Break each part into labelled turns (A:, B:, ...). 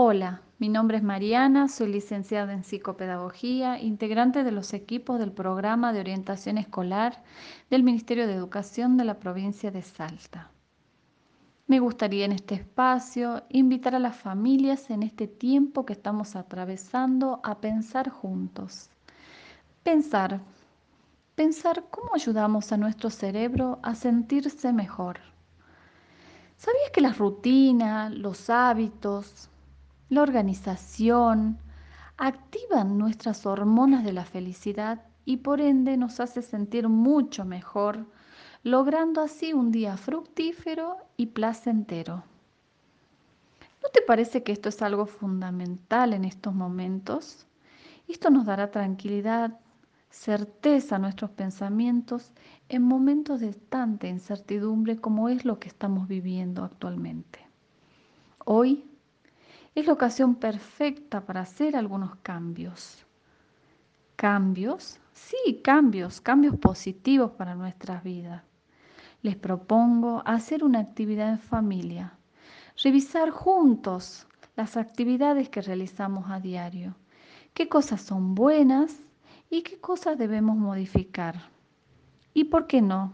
A: Hola, mi nombre es Mariana, soy licenciada en psicopedagogía, integrante de los equipos del programa de orientación escolar del Ministerio de Educación de la provincia de Salta. Me gustaría en este espacio invitar a las familias en este tiempo que estamos atravesando a pensar juntos. Pensar, pensar cómo ayudamos a nuestro cerebro a sentirse mejor. ¿Sabías que las rutinas, los hábitos, la organización activan nuestras hormonas de la felicidad y por ende nos hace sentir mucho mejor, logrando así un día fructífero y placentero. ¿No te parece que esto es algo fundamental en estos momentos? Esto nos dará tranquilidad, certeza a nuestros pensamientos en momentos de tanta incertidumbre como es lo que estamos viviendo actualmente. Hoy es la ocasión perfecta para hacer algunos cambios. ¿Cambios? Sí, cambios, cambios positivos para nuestras vidas. Les propongo hacer una actividad en familia, revisar juntos las actividades que realizamos a diario, qué cosas son buenas y qué cosas debemos modificar. Y por qué no,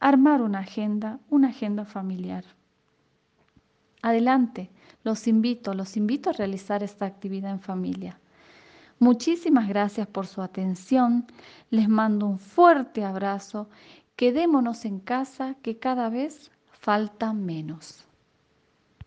A: armar una agenda, una agenda familiar. Adelante, los invito, los invito a realizar esta actividad en familia. Muchísimas gracias por su atención. Les mando un fuerte abrazo. Quedémonos en casa que cada vez falta menos.